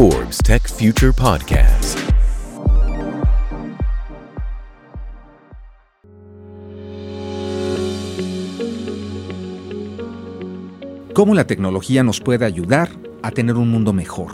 Forbes Tech Future Podcast. ¿Cómo la tecnología nos puede ayudar a tener un mundo mejor?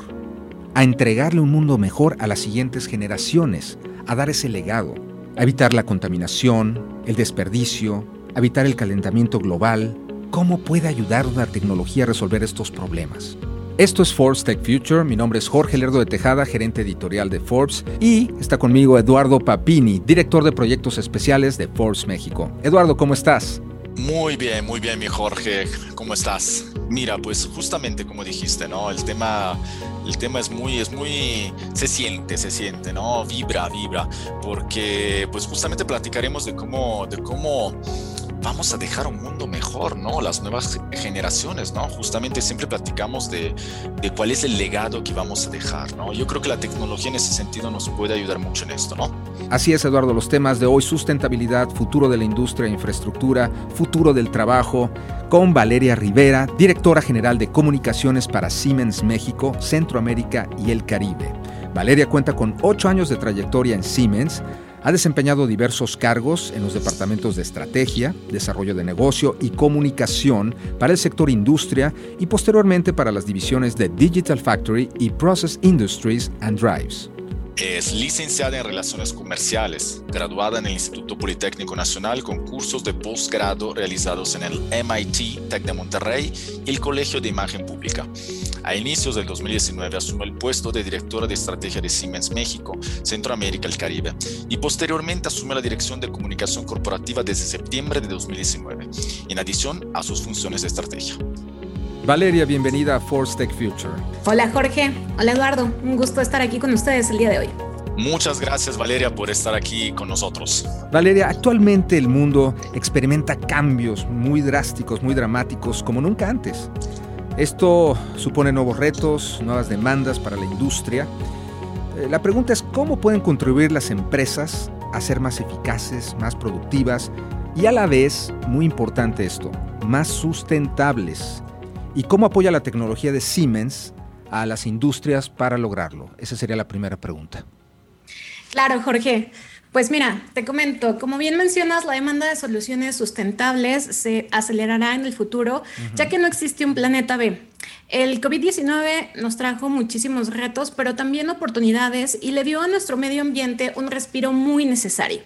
A entregarle un mundo mejor a las siguientes generaciones, a dar ese legado, a evitar la contaminación, el desperdicio, a evitar el calentamiento global. ¿Cómo puede ayudar la tecnología a resolver estos problemas? Esto es Forbes Tech Future. Mi nombre es Jorge Lerdo de Tejada, gerente editorial de Forbes, y está conmigo Eduardo Papini, director de proyectos especiales de Forbes México. Eduardo, ¿cómo estás? Muy bien, muy bien, mi Jorge. ¿Cómo estás? Mira, pues justamente como dijiste, ¿no? El tema, el tema es muy, es muy, se siente, se siente, ¿no? Vibra, vibra, porque pues justamente platicaremos de cómo, de cómo vamos a dejar un mundo mejor, ¿no? Las nuevas generaciones, ¿no? Justamente siempre platicamos de, de, cuál es el legado que vamos a dejar, ¿no? Yo creo que la tecnología en ese sentido nos puede ayudar mucho en esto, ¿no? Así es, Eduardo, los temas de hoy, sustentabilidad, futuro de la industria e infraestructura, futuro del trabajo, con Valeria Rivera, directora general de comunicaciones para Siemens México, Centroamérica y el Caribe. Valeria cuenta con ocho años de trayectoria en Siemens, ha desempeñado diversos cargos en los departamentos de estrategia, desarrollo de negocio y comunicación para el sector industria y posteriormente para las divisiones de Digital Factory y Process Industries and Drives. Es licenciada en Relaciones Comerciales, graduada en el Instituto Politécnico Nacional con cursos de posgrado realizados en el MIT Tech de Monterrey y el Colegio de Imagen Pública. A inicios del 2019 asumió el puesto de directora de estrategia de Siemens México, Centroamérica y el Caribe, y posteriormente asumió la dirección de comunicación corporativa desde septiembre de 2019, en adición a sus funciones de estrategia. Valeria, bienvenida a Force Tech Future. Hola Jorge, hola Eduardo, un gusto estar aquí con ustedes el día de hoy. Muchas gracias Valeria por estar aquí con nosotros. Valeria, actualmente el mundo experimenta cambios muy drásticos, muy dramáticos, como nunca antes. Esto supone nuevos retos, nuevas demandas para la industria. Eh, la pregunta es cómo pueden contribuir las empresas a ser más eficaces, más productivas y a la vez, muy importante esto, más sustentables y cómo apoya la tecnología de Siemens a las industrias para lograrlo. Esa sería la primera pregunta. Claro, Jorge. Pues mira, te comento, como bien mencionas, la demanda de soluciones sustentables se acelerará en el futuro, ya que no existe un planeta B. El COVID-19 nos trajo muchísimos retos, pero también oportunidades y le dio a nuestro medio ambiente un respiro muy necesario.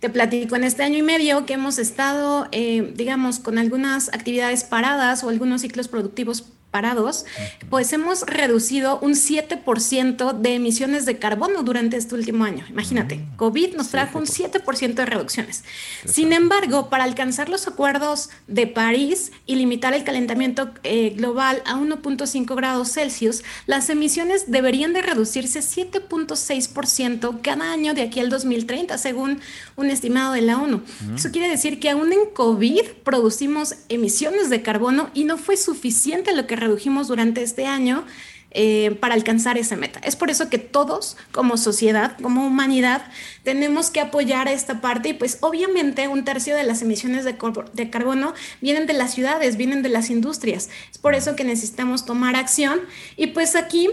Te platico en este año y medio que hemos estado, eh, digamos, con algunas actividades paradas o algunos ciclos productivos parados, pues hemos reducido un 7% de emisiones de carbono durante este último año. Imagínate, mm, COVID nos trajo un 7% de reducciones. Sin embargo, para alcanzar los acuerdos de París y limitar el calentamiento eh, global a 1.5 grados Celsius, las emisiones deberían de reducirse 7.6% cada año de aquí al 2030, según un estimado de la ONU. Eso quiere decir que aún en COVID producimos emisiones de carbono y no fue suficiente lo que redujimos durante este año eh, para alcanzar esa meta. Es por eso que todos, como sociedad, como humanidad, tenemos que apoyar a esta parte y pues obviamente un tercio de las emisiones de carbono vienen de las ciudades, vienen de las industrias. Es por eso que necesitamos tomar acción y pues aquí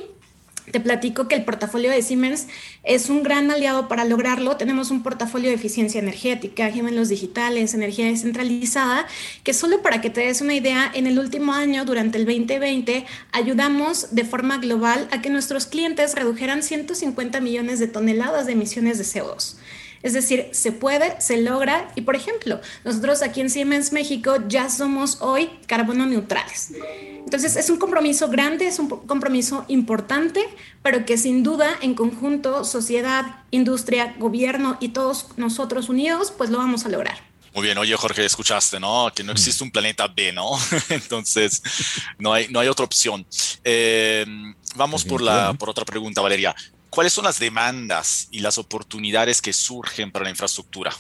te platico que el portafolio de Siemens es un gran aliado para lograrlo. Tenemos un portafolio de eficiencia energética, gemelos digitales, energía descentralizada, que solo para que te des una idea, en el último año, durante el 2020, ayudamos de forma global a que nuestros clientes redujeran 150 millones de toneladas de emisiones de CO2. Es decir, se puede, se logra y, por ejemplo, nosotros aquí en Siemens México ya somos hoy carbono neutrales. Entonces es un compromiso grande, es un compromiso importante, pero que sin duda en conjunto, sociedad, industria, gobierno y todos nosotros unidos, pues lo vamos a lograr. Muy bien, oye Jorge, escuchaste, ¿no? Que no existe un planeta B, ¿no? Entonces, no hay, no hay otra opción. Eh, vamos por, la, por otra pregunta, Valeria. ¿Cuáles son las demandas y las oportunidades que surgen para la infraestructura?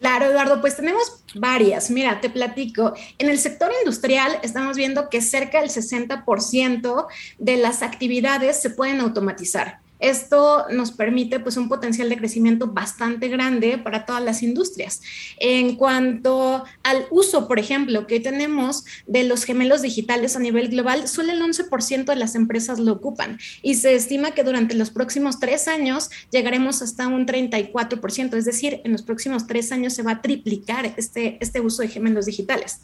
Claro, Eduardo, pues tenemos varias. Mira, te platico. En el sector industrial estamos viendo que cerca del 60% de las actividades se pueden automatizar. Esto nos permite pues un potencial de crecimiento bastante grande para todas las industrias. En cuanto al uso, por ejemplo, que tenemos de los gemelos digitales a nivel global, solo el 11% de las empresas lo ocupan y se estima que durante los próximos tres años llegaremos hasta un 34%, es decir, en los próximos tres años se va a triplicar este, este uso de gemelos digitales.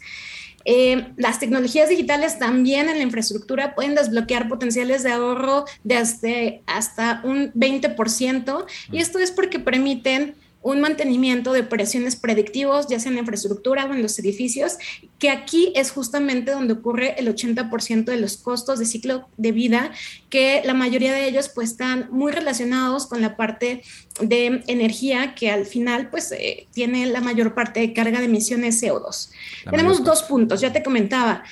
Eh, las tecnologías digitales también en la infraestructura pueden desbloquear potenciales de ahorro de hasta un 20% y esto es porque permiten un mantenimiento de operaciones predictivos, ya sea en la infraestructura o en los edificios, que aquí es justamente donde ocurre el 80% de los costos de ciclo de vida, que la mayoría de ellos pues están muy relacionados con la parte de energía que al final pues eh, tiene la mayor parte de carga de emisiones CO2. tenemos dos puntos, ya te comentaba,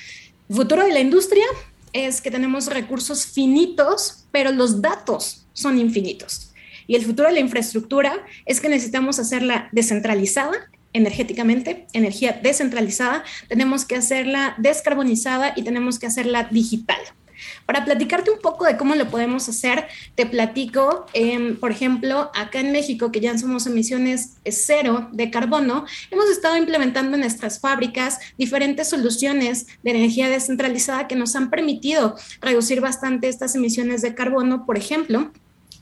futuro de la industria es que tenemos recursos finitos, pero los datos son infinitos. Y el futuro de la infraestructura es que necesitamos hacerla descentralizada energéticamente, energía descentralizada, tenemos que hacerla descarbonizada y tenemos que hacerla digital. Para platicarte un poco de cómo lo podemos hacer, te platico, em, por ejemplo, acá en México, que ya somos emisiones cero de carbono, hemos estado implementando en nuestras fábricas diferentes soluciones de energía descentralizada que nos han permitido reducir bastante estas emisiones de carbono, por ejemplo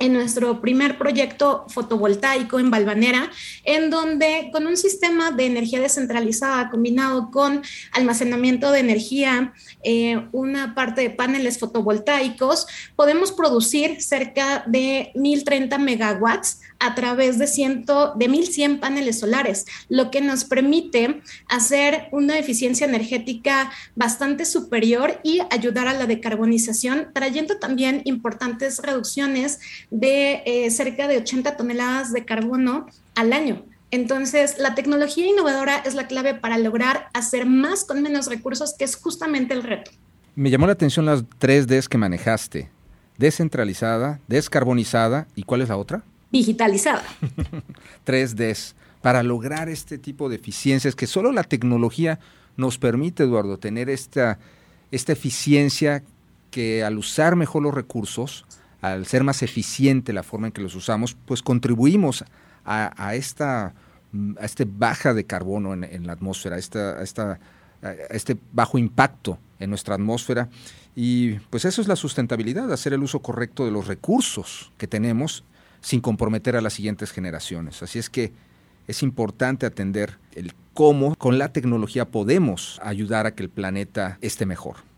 en nuestro primer proyecto fotovoltaico en Balvanera, en donde con un sistema de energía descentralizada combinado con almacenamiento de energía, eh, una parte de paneles fotovoltaicos, podemos producir cerca de 1030 megawatts a través de, ciento, de 1100 paneles solares, lo que nos permite hacer una eficiencia energética bastante superior y ayudar a la decarbonización, trayendo también importantes reducciones de eh, cerca de 80 toneladas de carbono al año. Entonces, la tecnología innovadora es la clave para lograr hacer más con menos recursos, que es justamente el reto. Me llamó la atención las tres Ds que manejaste. Descentralizada, descarbonizada y ¿cuál es la otra? Digitalizada. tres Ds. Para lograr este tipo de eficiencias que solo la tecnología nos permite, Eduardo, tener esta, esta eficiencia que al usar mejor los recursos, al ser más eficiente la forma en que los usamos, pues contribuimos a, esta a este baja de carbono en, la atmósfera, esta, esta, a este bajo impacto en nuestra atmósfera. Y pues eso es la sustentabilidad, hacer el uso correcto de los recursos que tenemos sin comprometer a las siguientes generaciones. Así es que es importante atender el cómo con la tecnología podemos ayudar a que el planeta esté mejor.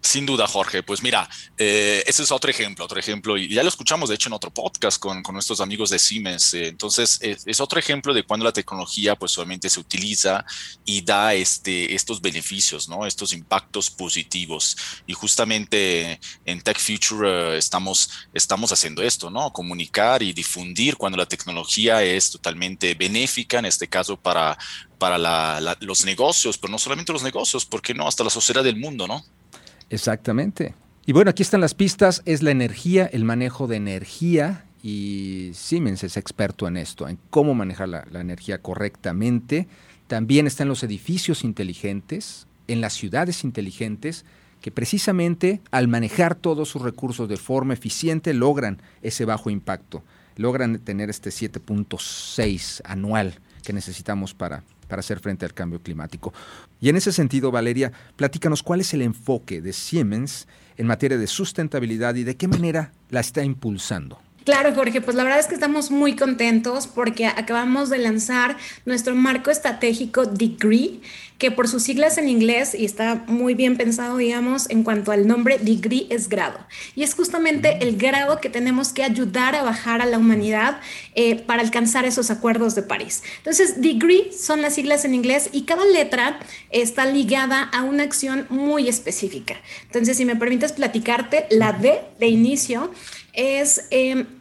Sin duda, Jorge. Pues mira, eh, ese es otro ejemplo, otro ejemplo, y ya lo escuchamos de hecho en otro podcast con, con nuestros amigos de Siemens. Eh, entonces, es, otro ejemplo de cuando la tecnología pues solamente se utiliza y da este, estos beneficios, ¿no? Estos impactos positivos. Y justamente en Tech Future eh, estamos, estamos haciendo esto, ¿no? Comunicar y difundir cuando la tecnología es totalmente benéfica, en este caso para, para los negocios, pero no solamente los negocios, ¿por qué no? Hasta la sociedad del mundo, ¿no? Exactamente. Y bueno, aquí están las pistas, es la energía, el manejo de energía y Siemens es experto en esto, en cómo manejar la, energía correctamente. También están los edificios inteligentes, en las ciudades inteligentes, que precisamente al manejar todos sus recursos de forma eficiente logran ese bajo impacto, logran tener este 7.6 anual que necesitamos para, para hacer frente al cambio climático. Y en ese sentido, Valeria, platícanos cuál es el enfoque de Siemens en materia de sustentabilidad y de qué manera la está impulsando. Claro, Jorge, pues la verdad es que estamos muy contentos porque acabamos de lanzar nuestro marco estratégico Degree, que por sus siglas en inglés, y está muy bien pensado, digamos, en cuanto al nombre, Degree es grado. Y es justamente el grado que tenemos que ayudar a bajar a la humanidad eh, para alcanzar esos acuerdos de París. Entonces, Degree son las siglas en inglés y cada letra está ligada a una acción muy específica. Entonces, si me permites platicarte, la D de inicio es... Em,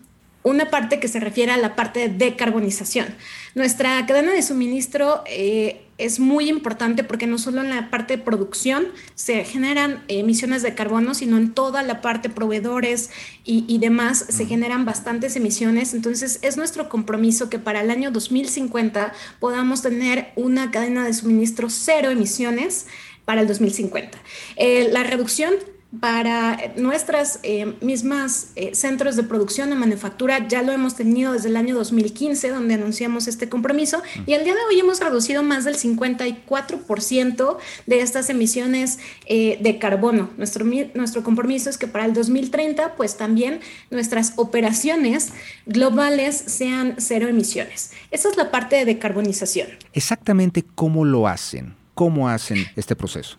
una parte que se refiere a la parte de decarbonización. Nuestra cadena de suministro eh, es muy importante porque no solo en la parte de producción se generan emisiones de carbono, sino en toda la parte proveedores y, demás se generan bastantes emisiones. Entonces es nuestro compromiso que para el año 2050 podamos tener una cadena de suministro cero emisiones para el 2050. Eh, la reducción para nuestras eh, mismas eh, centros de producción de manufactura. Ya lo hemos tenido desde el año 2015, donde anunciamos este compromiso, y al día de hoy hemos reducido más del 54% de estas emisiones eh, de carbono. Nuestro, nuestro compromiso es que para el 2030, pues también nuestras operaciones globales sean cero emisiones. Esa es la parte de decarbonización. Exactamente cómo lo hacen, cómo hacen este proceso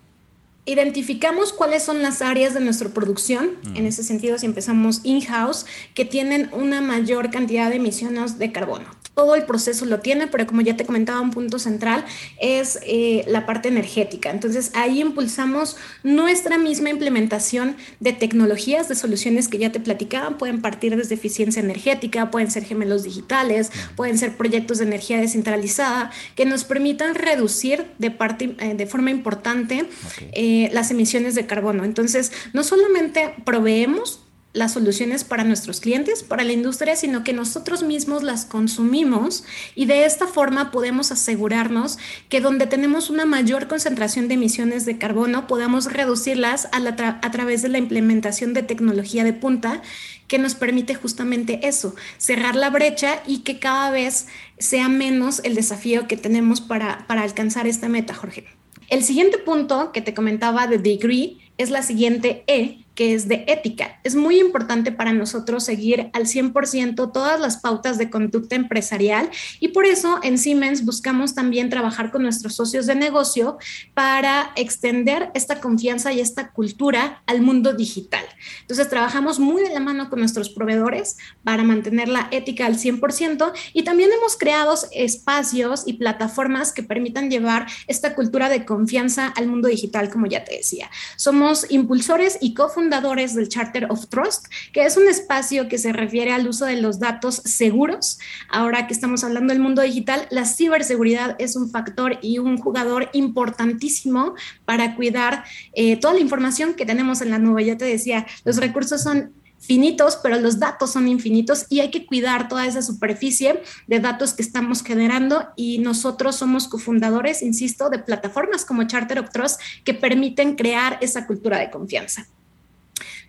identificamos cuáles son las áreas de nuestra producción, en ese sentido si empezamos in-house, que tienen una mayor cantidad de emisiones de carbono todo el proceso lo tiene, pero como ya te comentaba, un punto central es eh, la parte energética. Entonces ahí impulsamos nuestra misma implementación de tecnologías, de soluciones que ya te platicaban, pueden partir desde eficiencia energética, pueden ser gemelos digitales, pueden ser proyectos de energía descentralizada que nos permitan reducir de, parte, eh, de forma importante eh, las emisiones de carbono. Entonces, no solamente proveemos las soluciones para nuestros clientes, para la industria, sino que nosotros mismos las consumimos y de esta forma podemos asegurarnos que donde tenemos una mayor concentración de emisiones de carbono, podamos reducirlas a, a través de la implementación de tecnología de punta que nos permite justamente eso, cerrar la brecha y que cada vez sea menos el desafío que tenemos para, para alcanzar esta meta, Jorge. El siguiente punto que te comentaba de degree es la siguiente E, que es de ética. Es muy importante para nosotros seguir al 100% todas las pautas de conducta empresarial y por eso en Siemens buscamos también trabajar con nuestros socios de negocio para extender esta confianza y esta cultura al mundo digital. Entonces trabajamos muy de la mano con nuestros proveedores para mantener la ética al 100% y también hemos creado espacios y plataformas que permitan llevar esta cultura de confianza al mundo digital, como ya te decía. Somos impulsores y cofundadores fundadores del Charter of Trust, que es un espacio que se refiere al uso de los datos seguros. Ahora que estamos hablando del mundo digital, la ciberseguridad es un factor y un jugador importantísimo para cuidar eh, toda la información que tenemos en la nube. Ya te decía, los recursos son finitos, pero los datos son infinitos y hay que cuidar toda esa superficie de datos que estamos generando y nosotros somos cofundadores, insisto, de plataformas como Charter of Trust que permiten crear esa cultura de confianza.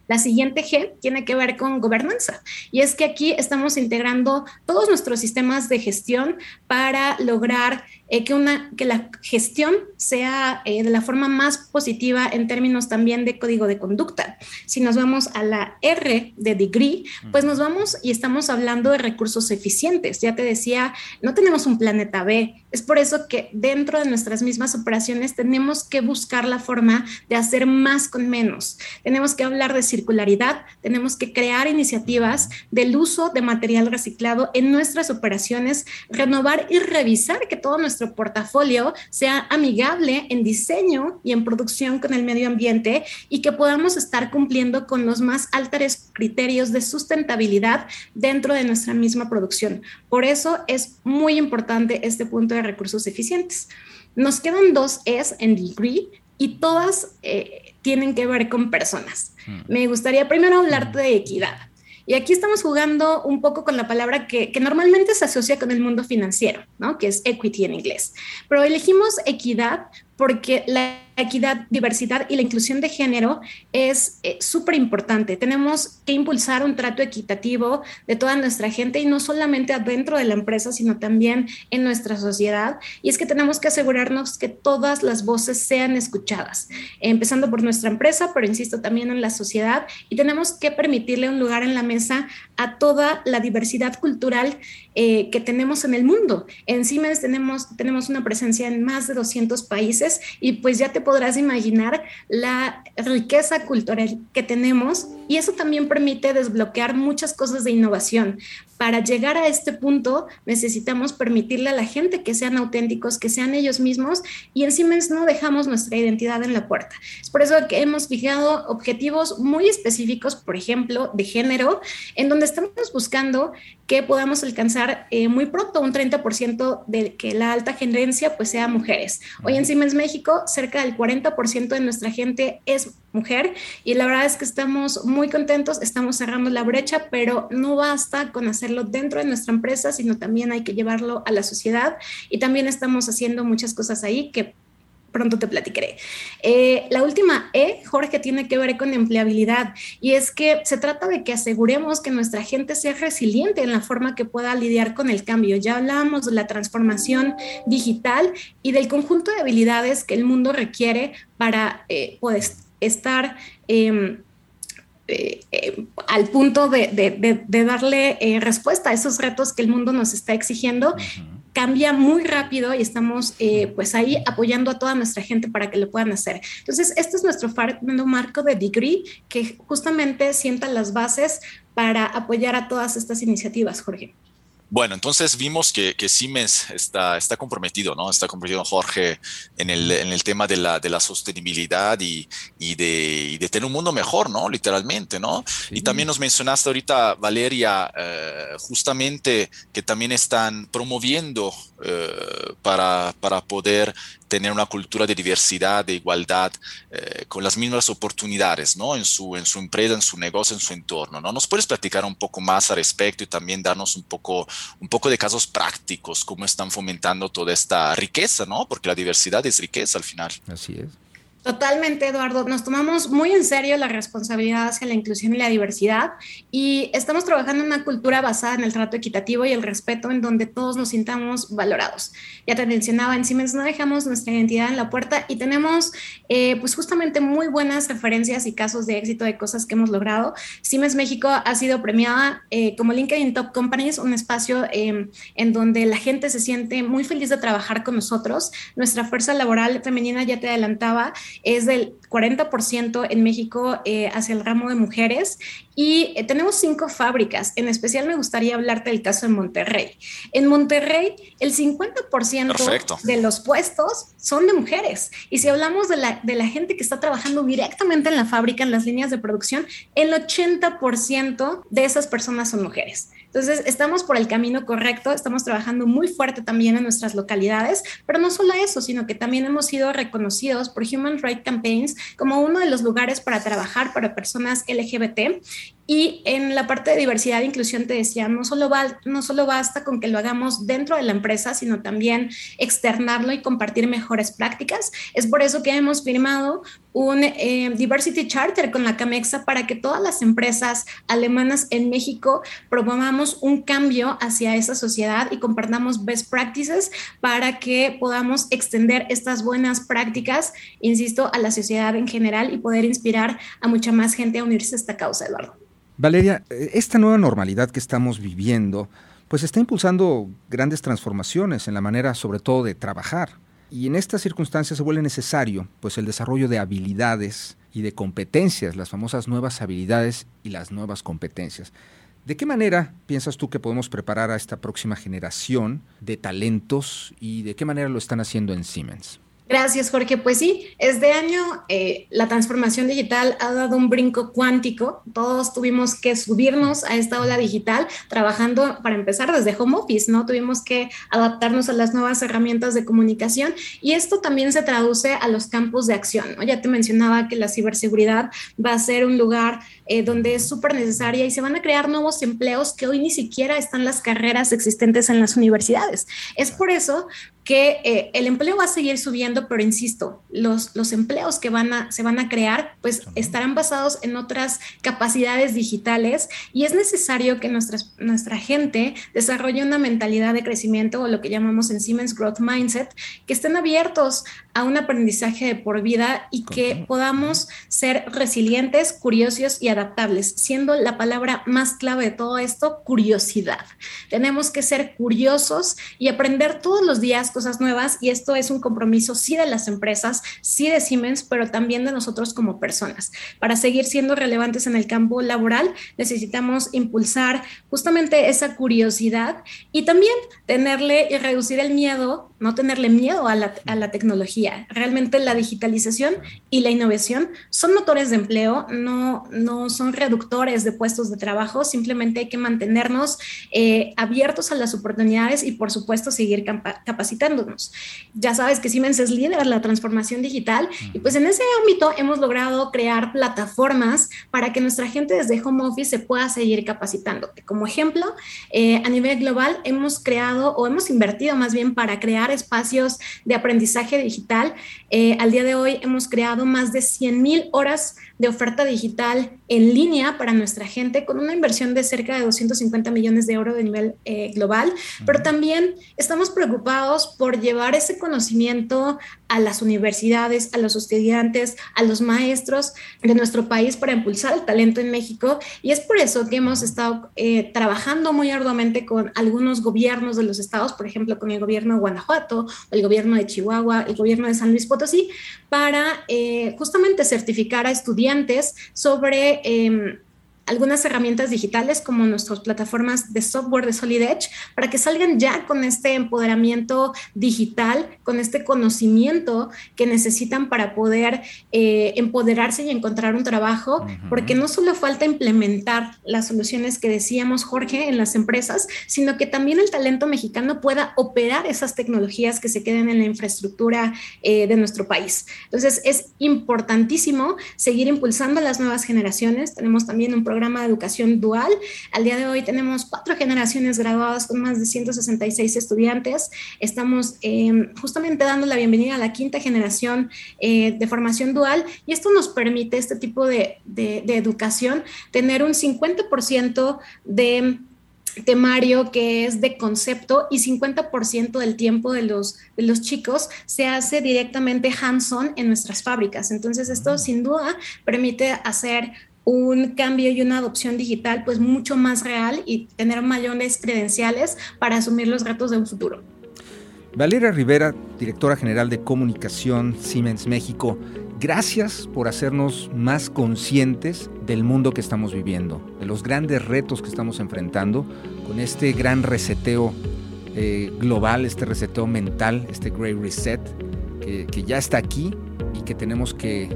La siguiente G tiene que ver con gobernanza. Y es que aquí estamos integrando todos nuestros sistemas de gestión para lograr eh, que, una, que la gestión sea eh, de la forma más positiva en términos también de código de conducta. Si nos vamos a la R de degree, pues nos vamos y estamos hablando de recursos eficientes. Ya te decía, no tenemos un planeta B. Es por eso que dentro de nuestras mismas operaciones tenemos que buscar la forma de hacer más con menos. Tenemos que hablar de circularidad, tenemos que crear iniciativas del uso de material reciclado en nuestras operaciones, renovar y revisar que todo nuestro portafolio sea amigable en diseño y en producción con el medio ambiente y que podamos estar cumpliendo con los más altos criterios de sustentabilidad dentro de nuestra misma producción. Por eso es muy importante este punto de recursos eficientes. Nos quedan dos es en degree y todas eh, tienen que ver con personas. Hmm. Me gustaría primero hablarte de equidad. Y aquí estamos jugando un poco con la palabra que, normalmente se asocia con el mundo financiero, ¿no? que es equity en inglés. Pero elegimos equidad porque la equidad, diversidad y la inclusión de género es eh, súper importante. Tenemos que impulsar un trato equitativo de toda nuestra gente y no solamente adentro de la empresa, sino también en nuestra sociedad. Y es que tenemos que asegurarnos que todas las voces sean escuchadas, empezando por nuestra empresa, pero insisto también en la sociedad. Y tenemos que permitirle un lugar en la mesa a toda la diversidad cultural eh, que tenemos en el mundo. En Siemens tenemos, tenemos una presencia en más de 200 países y pues ya te podrás imaginar la riqueza cultural que tenemos y eso también permite desbloquear muchas cosas de innovación. Para llegar a este punto necesitamos permitirle a la gente que sean auténticos, que sean ellos mismos y encima no dejamos nuestra identidad en la puerta. Es por eso que hemos fijado objetivos muy específicos, por ejemplo, de género, en donde estamos buscando que podamos alcanzar eh, muy pronto un 30% de que la alta gerencia pues sea mujeres. Hoy en Siemens México cerca del 40% de nuestra gente es mujer y la verdad es que estamos muy contentos, estamos cerrando la brecha, pero no basta con hacerlo dentro de nuestra empresa, sino también hay que llevarlo a la sociedad y también estamos haciendo muchas cosas ahí que pronto te platicaré. Eh, la última E, Jorge, tiene que ver con empleabilidad y es que se trata de que aseguremos que nuestra gente sea resiliente en la forma que pueda lidiar con el cambio. Ya hablábamos de la transformación digital y del conjunto de habilidades que el mundo requiere para eh, poder estar... Em, eh, al punto de, darle respuesta a esos retos que el mundo nos está exigiendo cambia muy rápido y estamos eh, pues ahí apoyando a toda nuestra gente para que lo puedan hacer. Entonces, este es nuestro marco de degree que justamente sienta las bases para apoyar a todas estas iniciativas, Jorge. Bueno, entonces vimos que, Siemens está, está comprometido, ¿no? Está comprometido Jorge en el, en el tema de la, de la sostenibilidad y, y, de, de, tener un mundo mejor, ¿no? Literalmente, ¿no? Y también nos mencionaste ahorita, Valeria, eh, justamente que también están promoviendo eh, para, para poder tener una cultura de diversidad, de igualdad, eh, con las mismas oportunidades, ¿no? En su, en su empresa, en su negocio, en su entorno, ¿no? ¿Nos puedes platicar un poco más al respecto y también darnos un poco, un poco de casos prácticos, cómo están fomentando toda esta riqueza, ¿no? Porque la diversidad es riqueza al final. Así es. Totalmente, Eduardo. Nos tomamos muy en serio la responsabilidad hacia la inclusión y la diversidad y estamos trabajando en una cultura basada en el trato equitativo y el respeto en donde todos nos sintamos valorados. Ya te mencionaba, en Siemens no dejamos nuestra identidad en la puerta y tenemos eh, pues justamente muy buenas referencias y casos de éxito de cosas que hemos logrado. Siemens México ha sido premiada eh, como LinkedIn Top Companies, un espacio em, en donde la gente se siente muy feliz de trabajar con nosotros. Nuestra fuerza laboral femenina, ya te adelantaba, es del 40% en México eh, hacia el ramo de mujeres y eh, tenemos cinco fábricas. En especial me gustaría hablarte del caso de Monterrey. En Monterrey, el 50% de los puestos son de mujeres. Y si hablamos de la, de la gente que está trabajando directamente en la fábrica, en las líneas de producción, el 80% de esas personas son mujeres. Entonces, estamos por el camino correcto, estamos trabajando muy fuerte también en nuestras localidades, pero no solo eso, sino que también hemos sido reconocidos por Human Rights Campaigns como uno de los lugares para trabajar para personas LGBT y en la parte de diversidad e inclusión te decía, no solo, no solo basta con que lo hagamos dentro de la empresa, sino también externarlo y compartir mejores prácticas. Es por eso que hemos firmado un eh, Diversity Charter con la CAMEXA para que todas las empresas alemanas en México promovamos un cambio hacia esa sociedad y compartamos best practices para que podamos extender estas buenas prácticas, insisto, a la sociedad en general y poder inspirar a mucha más gente a unirse a esta causa, Eduardo. Valeria, eh, esta nueva normalidad que estamos viviendo, pues está impulsando grandes transformaciones en la manera sobre todo de trabajar. Y en estas circunstancias se vuelve necesario pues el desarrollo de habilidades y de competencias, las famosas nuevas habilidades y las nuevas competencias. ¿De qué manera piensas tú que podemos preparar a esta próxima generación de talentos y de qué manera lo están haciendo en Siemens? Gracias, Jorge. Pues sí, este año eh, la transformación digital ha dado un brinco cuántico. Todos tuvimos que subirnos a esta ola digital, trabajando para empezar desde home office, ¿no? Tuvimos que adaptarnos a las nuevas herramientas de comunicación y esto también se traduce a los campos de acción, ¿no? Ya te mencionaba que la ciberseguridad va a ser un lugar eh, donde es súper necesaria y se van a crear nuevos empleos que hoy ni siquiera están las carreras existentes en las universidades. Es por eso que eh, el empleo va a seguir subiendo, pero insisto, los, los empleos que van a, se van a crear, pues estarán basados en otras capacidades digitales y es necesario que nuestra gente desarrolle una mentalidad de crecimiento o lo que llamamos en Siemens Growth Mindset, que estén abiertos a un aprendizaje de por vida y que podamos ser resilientes, curiosos y adaptables, siendo la palabra más clave de todo esto curiosidad. Tenemos que ser curiosos y aprender todos los días cosas nuevas y esto es un compromiso sí de las empresas, sí de Siemens, pero también de nosotros como personas. Para seguir siendo relevantes en el campo laboral necesitamos impulsar justamente esa curiosidad y también tenerle y reducir el miedo, no tenerle miedo a la, a la tecnología. Realmente la digitalización y la innovación son motores de empleo, no, no son reductores de puestos de trabajo, simplemente hay que mantenernos eh, abiertos a las oportunidades y por supuesto seguir capacitando ya sabes que Siemens es líder en la transformación digital y pues en ese ámbito hemos logrado crear plataformas para que nuestra gente desde home office se pueda seguir capacitando. Como ejemplo, eh, a nivel global hemos creado o hemos invertido más bien para crear espacios de aprendizaje digital. Eh, al día de hoy hemos creado más de 100 mil horas de oferta digital en línea para nuestra gente con una inversión de cerca de 250 millones de euros de nivel eh, global, pero también estamos preocupados por llevar ese conocimiento a las universidades, a los estudiantes, a los maestros de nuestro país para impulsar el talento en México. Y es por eso que hemos estado eh, trabajando muy arduamente con algunos gobiernos de los estados, por ejemplo, con el gobierno de Guanajuato, el gobierno de Chihuahua, el gobierno de San Luis Potosí, para eh, justamente certificar a estudiantes sobre em, algunas herramientas digitales como nuestras plataformas de software de Solid Edge para que salgan ya con este empoderamiento digital, con este conocimiento que necesitan para poder eh, empoderarse y encontrar un trabajo, porque no solo falta implementar las soluciones que decíamos, Jorge, en las empresas, sino que también el talento mexicano pueda operar esas tecnologías que se queden en la infraestructura eh, de nuestro país. Entonces, es importantísimo seguir impulsando a las nuevas generaciones. Tenemos también un programa programa de educación dual. Al día de hoy tenemos cuatro generaciones graduadas con más de 166 estudiantes. Estamos em, justamente dando la bienvenida a la quinta generación eh, de formación dual y esto nos permite este tipo de, de, de educación tener un 50% de temario que es de concepto y 50% del tiempo de los, de los chicos se hace directamente hands-on en nuestras fábricas. Entonces esto sin duda permite hacer un cambio y una adopción digital pues mucho más real y tener mayores credenciales para asumir los retos de un futuro. Valeria Rivera, directora general de comunicación Siemens México, gracias por hacernos más conscientes del mundo que estamos viviendo, de los grandes retos que estamos enfrentando con este gran reseteo eh, global, este reseteo mental, este Great Reset, que, que ya está aquí y que tenemos que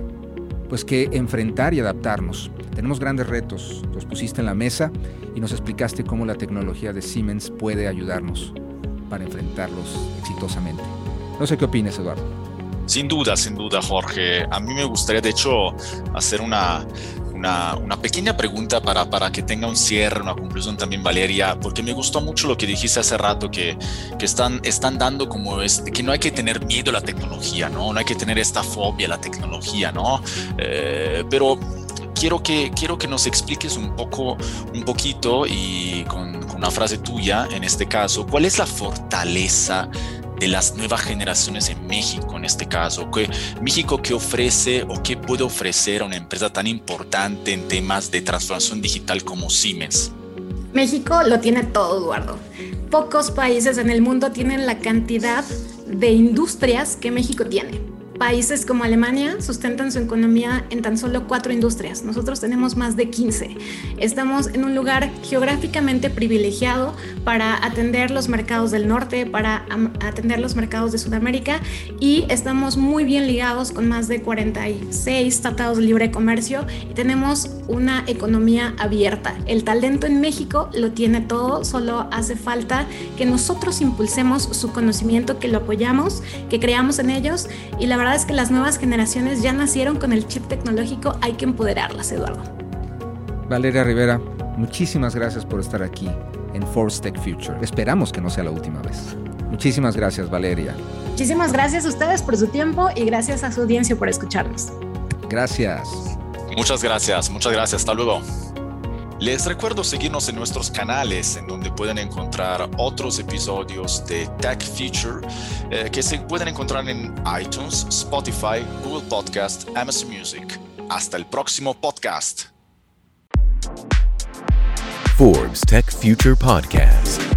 pues que enfrentar y adaptarnos. Tenemos grandes retos, los pusiste en la mesa y nos explicaste cómo la tecnología de Siemens puede ayudarnos para enfrentarlos exitosamente. No sé qué opinas, Eduardo. Sin duda, sin duda, Jorge. A mí me gustaría, de hecho, hacer una, una, pequeña pregunta para, para, que tenga un cierre, una conclusión también, Valeria, porque me gustó mucho lo que dijiste hace rato, que, que están, están dando como es, que no hay que tener miedo a la tecnología, ¿no? No hay que tener esta fobia a la tecnología, ¿no? Eh, pero quiero que, quiero que nos expliques un poco, un poquito y con, con, una frase tuya, en este caso, ¿cuál es la fortaleza de las nuevas generaciones en México en este caso? ¿Qué, México qué ofrece o qué puede ofrecer a una empresa tan importante en temas de transformación digital como Siemens? México lo tiene todo, Eduardo. Pocos países en el mundo tienen la cantidad de industrias que México tiene países como Alemania sustentan su economía en tan solo cuatro industrias. Nosotros tenemos más de 15. Estamos en un lugar geográficamente privilegiado para atender los mercados del norte, para atender los mercados de Sudamérica y estamos muy bien ligados con más de 46 tratados de libre comercio y tenemos una economía abierta. El talento en México lo tiene todo, solo hace falta que nosotros impulsemos su conocimiento, que lo apoyamos, que creamos en ellos y la verdad es que las nuevas generaciones ya nacieron con el chip tecnológico, hay que empoderarlas, Eduardo. Valeria Rivera, muchísimas gracias por estar aquí en Force Tech Future. Esperamos que no sea la última vez. Muchísimas gracias, Valeria. Muchísimas gracias a ustedes por su tiempo y gracias a su audiencia por escucharnos. Gracias. Muchas gracias, muchas gracias. Hasta luego. Les recuerdo seguirnos en nuestros canales en donde pueden encontrar otros episodios de Tech Feature eh, que se pueden encontrar en iTunes, Spotify, Google Podcast, Amazon Music. Hasta el próximo podcast. Forbes Tech Future Podcast.